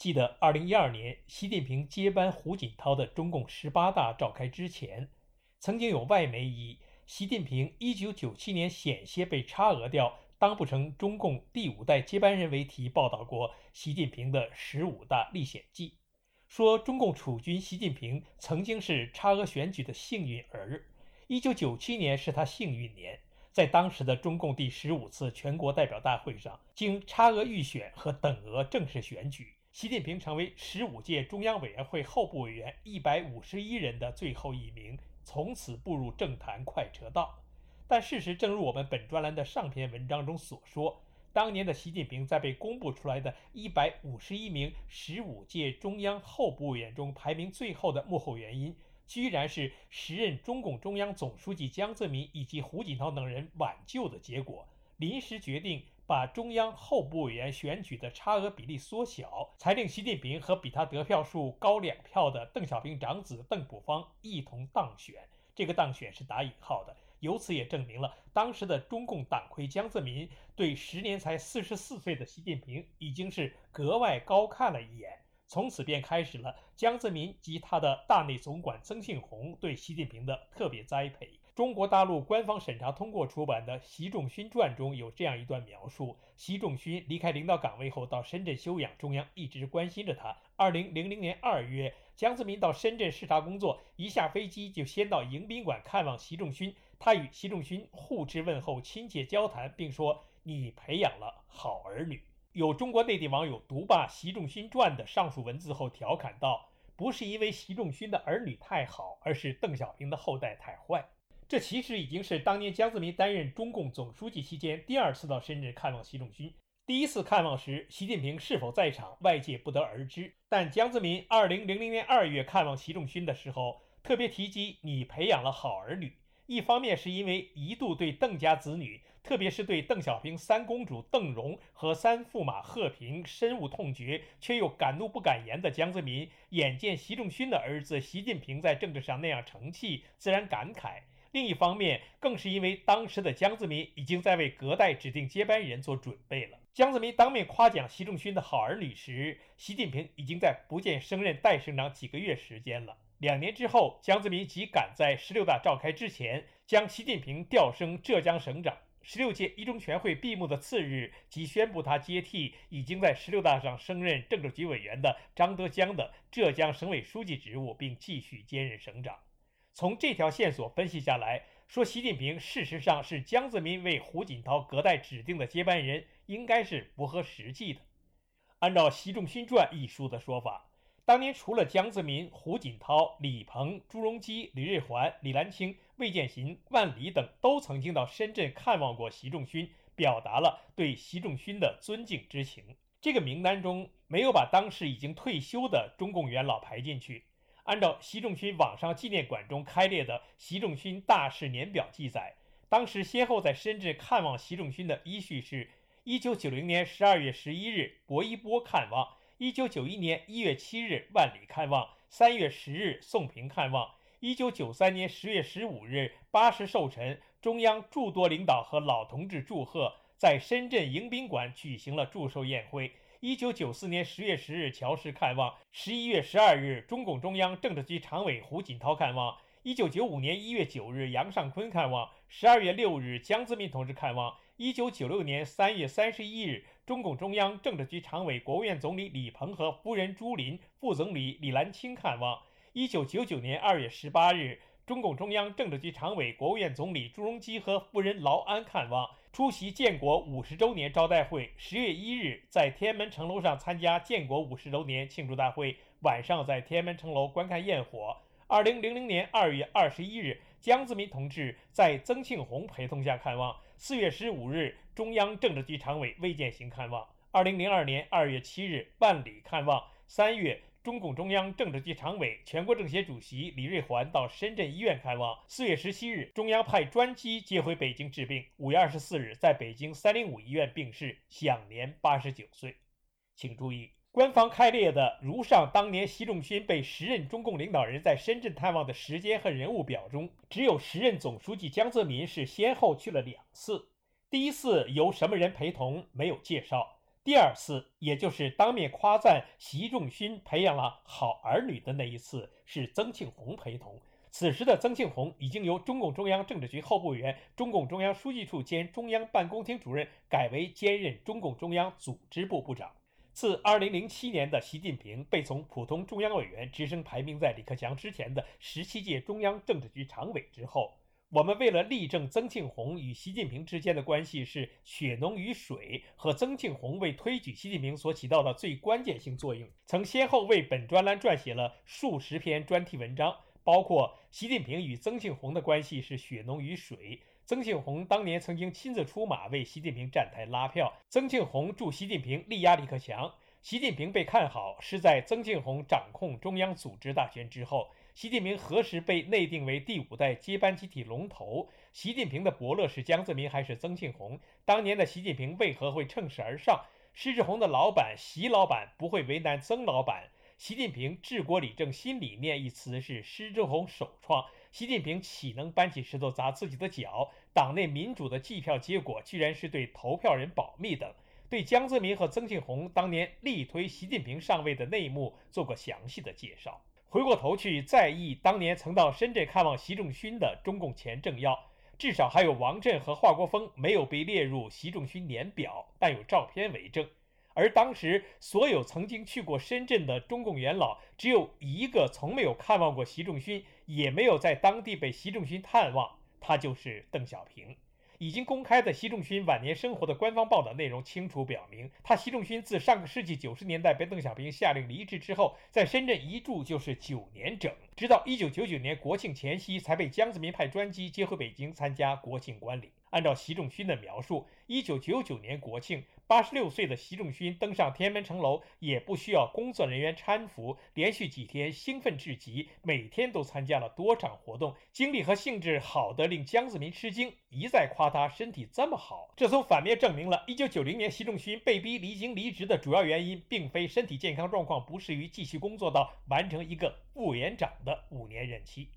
记得二零一二年，习近平接班胡锦涛的中共十八大召开之前，曾经有外媒以“习近平一九九七年险些被差额掉，当不成中共第五代接班人”为题报道过习近平的十五大历险记，说中共储君习近平曾经是差额选举的幸运儿，一九九七年是他幸运年，在当时的中共第十五次全国代表大会上，经差额预选和等额正式选举。习近平成为十五届中央委员会候补委员一百五十一人的最后一名，从此步入政坛快车道。但事实正如我们本专栏的上篇文章中所说，当年的习近平在被公布出来的一百五十一名十五届中央候补委员中排名最后的幕后原因，居然是时任中共中央总书记江泽民以及胡锦涛等人挽救的结果，临时决定。把中央候补委员选举的差额比例缩小，才令习近平和比他得票数高两票的邓小平长子邓朴方一同当选。这个当选是打引号的，由此也证明了当时的中共党魁江泽民对时年才四十四岁的习近平已经是格外高看了一眼。从此便开始了江泽民及他的大内总管曾庆红对习近平的特别栽培。中国大陆官方审查通过出版的《习仲勋传》中有这样一段描述：习仲勋离开领导岗位后到深圳休养，中央一直关心着他。二零零零年二月，江泽民到深圳视察工作，一下飞机就先到迎宾馆看望习仲勋。他与习仲勋互致问候，亲切交谈，并说：“你培养了好儿女。”有中国内地网友读罢《习仲勋传》的上述文字后调侃道：“不是因为习仲勋的儿女太好，而是邓小平的后代太坏。”这其实已经是当年江泽民担任中共总书记期间第二次到深圳看望习仲勋。第一次看望时，习近平是否在场，外界不得而知。但江泽民二零零零年二月看望习仲勋的时候，特别提及你培养了好儿女。一方面是因为一度对邓家子女，特别是对邓小平三公主邓蓉和三驸马贺平深恶痛绝，却又敢怒不敢言的江泽民，眼见习仲勋的儿子习近平在政治上那样成器，自然感慨。另一方面，更是因为当时的江泽民已经在为隔代指定接班人做准备了。江泽民当面夸奖习仲勋的好儿女时，习近平已经在福建升任代省长几个月时间了。两年之后，江泽民即赶在十六大召开之前，将习近平调升浙江省长。十六届一中全会闭幕的次日，即宣布他接替已经在十六大上升任政治局委员的张德江的浙江省委书记职务，并继续兼任省长。从这条线索分析下来，说习近平事实上是江泽民为胡锦涛隔代指定的接班人，应该是不合实际的。按照《习仲勋传》一书的说法，当年除了江泽民、胡锦涛、李鹏、朱镕基、李瑞环、李兰清、魏建行、万里等都曾经到深圳看望过习仲勋，表达了对习仲勋的尊敬之情。这个名单中没有把当时已经退休的中共元老排进去。按照习仲勋网上纪念馆中开列的习仲勋大事年表记载，当时先后在深圳看望习仲勋的依序是：1990年12月11日薄一波看望；1991年1月7日万里看望；3月10日宋平看望；1993年10月15日八十寿辰，中央诸多领导和老同志祝贺，在深圳迎宾馆举行了祝寿宴会。一九九四年十月十日，乔氏看望；十一月十二日，中共中央政治局常委胡锦涛看望；一九九五年一月九日，杨尚昆看望；十二月六日，江泽民同志看望；一九九六年三月三十一日，中共中央政治局常委、国务院总理李鹏和夫人朱琳、副总理李兰清看望；一九九九年二月十八日，中共中央政治局常委、国务院总理朱镕基和夫人劳安看望。出席建国五十周年招待会，十月一日在天安门城楼上参加建国五十周年庆祝大会，晚上在天安门城楼观看焰火。二零零零年二月二十一日，江泽民同志在曾庆红陪同下看望。四月十五日，中央政治局常委魏建行看望。二零零二年二月七日，万里看望。三月。中共中央政治局常委、全国政协主席李瑞环到深圳医院看望。四月十七日，中央派专机接回北京治病。五月二十四日，在北京三零五医院病逝，享年八十九岁。请注意，官方开列的如上当年习仲勋被时任中共领导人在深圳探望的时间和人物表中，只有时任总书记江泽民是先后去了两次。第一次由什么人陪同没有介绍。第二次，也就是当面夸赞习仲勋培养了好儿女的那一次，是曾庆红陪同。此时的曾庆红已经由中共中央政治局候补委员、中共中央书记处兼中央办公厅主任，改为兼任中共中央组织部部长。自2007年的习近平被从普通中央委员直升排名在李克强之前的十七届中央政治局常委之后。我们为了力证曾庆红与习近平之间的关系是血浓于水，和曾庆红为推举习近平所起到的最关键性作用，曾先后为本专栏撰写了数十篇专题文章，包括习近平与曾庆红的关系是血浓于水。曾庆红当年曾经亲自出马为习近平站台拉票，曾庆红助习近平力压李克强，习近平被看好是在曾庆红掌控中央组织大权之后。习近平何时被内定为第五代接班集体龙头？习近平的伯乐是江泽民还是曾庆红？当年的习近平为何会乘势而上？施志宏的老板习老板不会为难曾老板？习近平治国理政新理念一词是施志宏首创，习近平岂能搬起石头砸自己的脚？党内民主的计票结果居然是对投票人保密等，对江泽民和曾庆红当年力推习近平上位的内幕做过详细的介绍。回过头去再忆当年曾到深圳看望习仲勋的中共前政要，至少还有王震和华国锋没有被列入习仲勋年表，但有照片为证。而当时所有曾经去过深圳的中共元老，只有一个从没有看望过习仲勋，也没有在当地被习仲勋探望，他就是邓小平。已经公开的习仲勋晚年生活的官方报道内容清楚表明，他习仲勋自上个世纪九十年代被邓小平下令离职之后，在深圳一住就是九年整，直到一九九九年国庆前夕才被江泽民派专机接回北京参加国庆观礼。按照习仲勋的描述，一九九九年国庆，八十六岁的习仲勋登上天安门城楼，也不需要工作人员搀扶，连续几天兴奋至极，每天都参加了多场活动，精力和兴致好得令江泽民吃惊，一再夸他身体这么好。这从反面证明了，一九九零年习仲勋被逼离京离职的主要原因，并非身体健康状况不适于继续工作到完成一个副委员长的五年任期。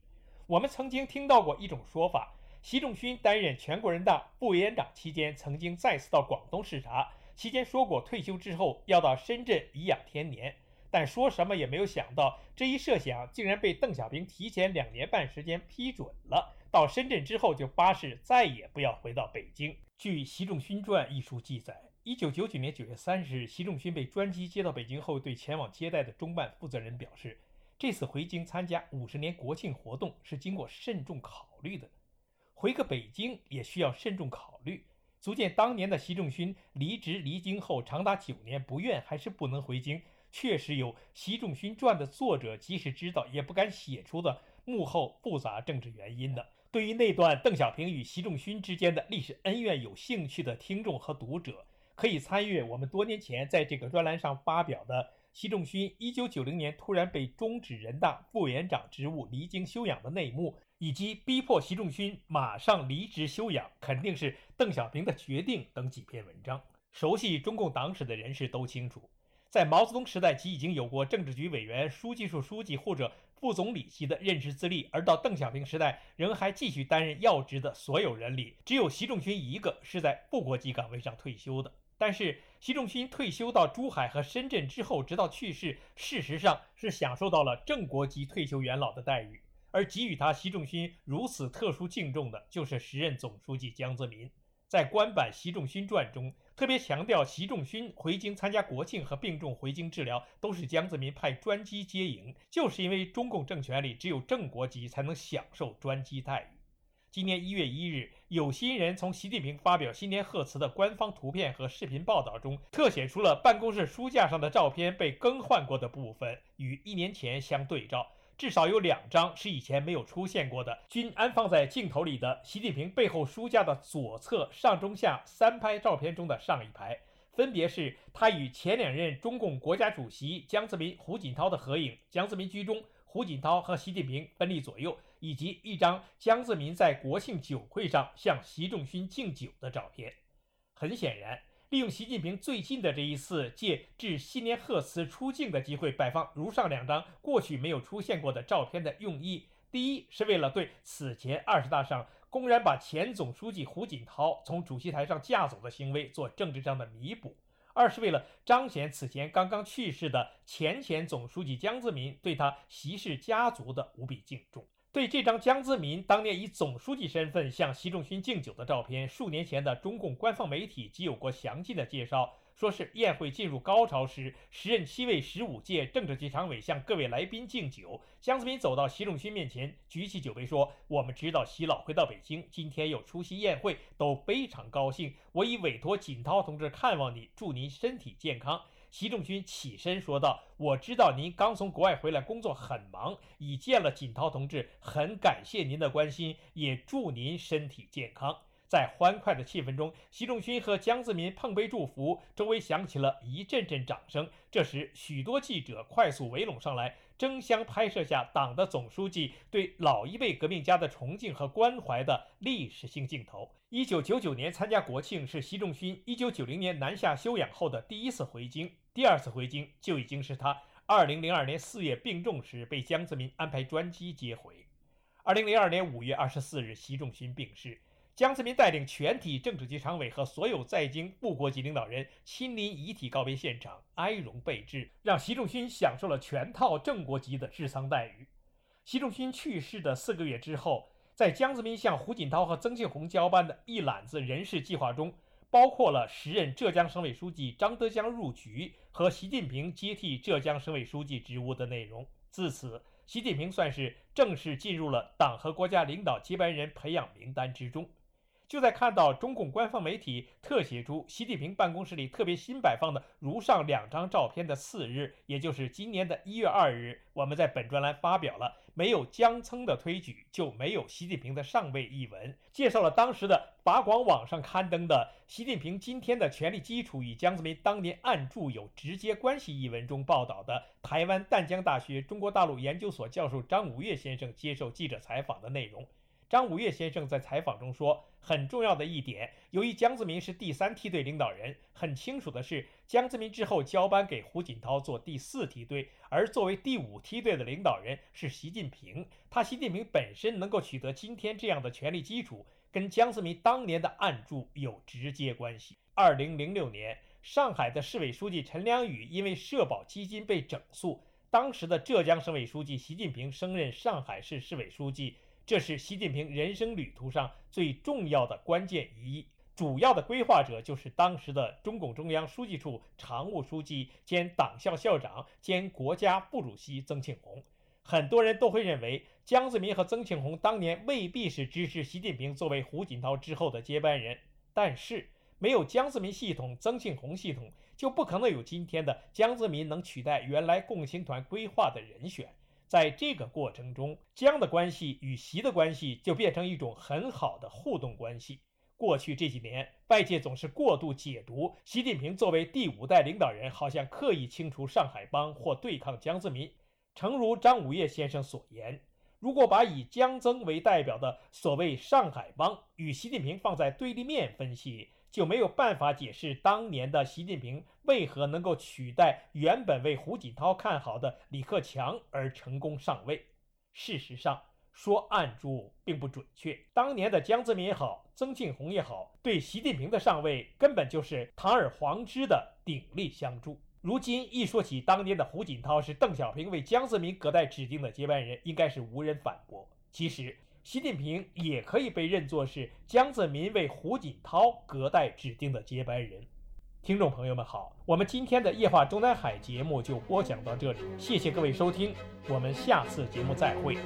我们曾经听到过一种说法。习仲勋担任全国人大副委员长期间，曾经再次到广东视察，期间说过退休之后要到深圳颐养天年，但说什么也没有想到，这一设想竟然被邓小平提前两年半时间批准了。到深圳之后就发誓再也不要回到北京。据《习仲勋传》一书记载，一九九九年九月三十日，习仲勋被专机接到北京后，对前往接待的中办负责人表示，这次回京参加五十年国庆活动是经过慎重考虑的。回个北京也需要慎重考虑，足见当年的习仲勋离职离京后长达九年，不愿还是不能回京，确实有《习仲勋传》的作者即使知道也不敢写出的幕后复杂政治原因的。对于那段邓小平与习仲勋之间的历史恩怨有兴趣的听众和读者，可以参阅我们多年前在这个专栏上发表的习仲勋1990年突然被终止人大副委员长职务离京休养的内幕。以及逼迫习仲勋马上离职休养，肯定是邓小平的决定等几篇文章。熟悉中共党史的人士都清楚，在毛泽东时代即已经有过政治局委员、书记处书记或者副总理级的任职资历，而到邓小平时代仍还继续担任要职的所有人里，只有习仲勋一个是在副国级岗位上退休的。但是，习仲勋退休到珠海和深圳之后，直到去世，事实上是享受到了正国级退休元老的待遇。而给予他习仲勋如此特殊敬重的，就是时任总书记江泽民。在官版《习仲勋传》中，特别强调，习仲勋回京参加国庆和病重回京治疗，都是江泽民派专机接迎，就是因为中共政权里只有正国级才能享受专机待遇。今年一月一日，有心人从习近平发表新年贺词的官方图片和视频报道中，特写出了办公室书架上的照片被更换过的部分，与一年前相对照。至少有两张是以前没有出现过的，均安放在镜头里的习近平背后书架的左侧上中下三拍照片中的上一排，分别是他与前两任中共国家主席江泽民、胡锦涛的合影，江泽民居中，胡锦涛和习近平分立左右，以及一张江泽民在国庆酒会上向习仲勋敬酒的照片。很显然，利用习近平最近的这一次借致新年贺词出镜的机会，摆放如上两张过去没有出现过的照片的用意，第一是为了对此前二十大上。公然把前总书记胡锦涛从主席台上架走的行为做政治上的弥补；二是为了彰显此前刚刚去世的前前总书记江泽民对他习氏家族的无比敬重。对这张江泽民当年以总书记身份向习仲勋敬酒的照片，数年前的中共官方媒体即有过详尽的介绍。说是宴会进入高潮时，时任七位十五届政治局常委向各位来宾敬酒。江泽民走到习仲勋面前，举起酒杯说：“我们知道习老会到北京，今天又出席宴会，都非常高兴。我已委托锦涛同志看望你，祝您身体健康。”习仲勋起身说道：“我知道您刚从国外回来，工作很忙，已见了锦涛同志，很感谢您的关心，也祝您身体健康。”在欢快的气氛中，习仲勋和江泽民碰杯祝福，周围响起了一阵阵掌声。这时，许多记者快速围拢上来，争相拍摄下党的总书记对老一辈革命家的崇敬和关怀的历史性镜头。一九九九年参加国庆是习仲勋一九九零年南下休养后的第一次回京，第二次回京就已经是他二零零二年四月病重时被江泽民安排专机接回。二零零二年五月二十四日，习仲勋病逝。江泽民带领全体政治局常委和所有在京部国级领导人亲临遗体告别现场，哀荣备至，让习仲勋享受了全套正国级的治丧待遇。习仲勋去世的四个月之后，在江泽民向胡锦涛和曾庆红交办的一揽子人事计划中，包括了时任浙江省委书记张德江入局和习近平接替浙江省委书记职务的内容。自此，习近平算是正式进入了党和国家领导接班人培养名单之中。就在看到中共官方媒体特写出习近平办公室里特别新摆放的如上两张照片的次日，也就是今年的一月二日，我们在本专栏发表了“没有江村的推举，就没有习近平的上位”一文，介绍了当时的法广网上刊登的《习近平今天的权力基础与江泽民当年暗助有直接关系》一文中报道的台湾淡江大学中国大陆研究所教授张五岳先生接受记者采访的内容。张五岳先生在采访中说，很重要的一点，由于江泽民是第三梯队领导人，很清楚的是，江泽民之后交班给胡锦涛做第四梯队，而作为第五梯队的领导人是习近平。他习近平本身能够取得今天这样的权力基础，跟江泽民当年的暗助有直接关系。二零零六年，上海的市委书记陈良宇因为社保基金被整肃，当时的浙江省委书记习近平升任上海市市委书记。这是习近平人生旅途上最重要的关键一，主要的规划者就是当时的中共中央书记处常务书记兼党校校长兼国家副主席曾庆红。很多人都会认为，江泽民和曾庆红当年未必是支持习近平作为胡锦涛之后的接班人，但是没有江泽民系统、曾庆红系统，就不可能有今天的江泽民能取代原来共青团规划的人选。在这个过程中，江的关系与习的关系就变成一种很好的互动关系。过去这几年，外界总是过度解读习近平作为第五代领导人，好像刻意清除上海帮或对抗江泽民。诚如张五岳先生所言，如果把以江曾为代表的所谓上海帮与习近平放在对立面分析，就没有办法解释当年的习近平为何能够取代原本为胡锦涛看好的李克强而成功上位。事实上，说暗助并不准确。当年的江泽民也好，曾庆红也好，对习近平的上位根本就是堂而皇之的鼎力相助。如今一说起当年的胡锦涛是邓小平为江泽民隔代指定的接班人，应该是无人反驳。其实。习近平也可以被认作是江泽民为胡锦涛隔代指定的接班人。听众朋友们好，我们今天的夜话中南海节目就播讲到这里，谢谢各位收听，我们下次节目再会。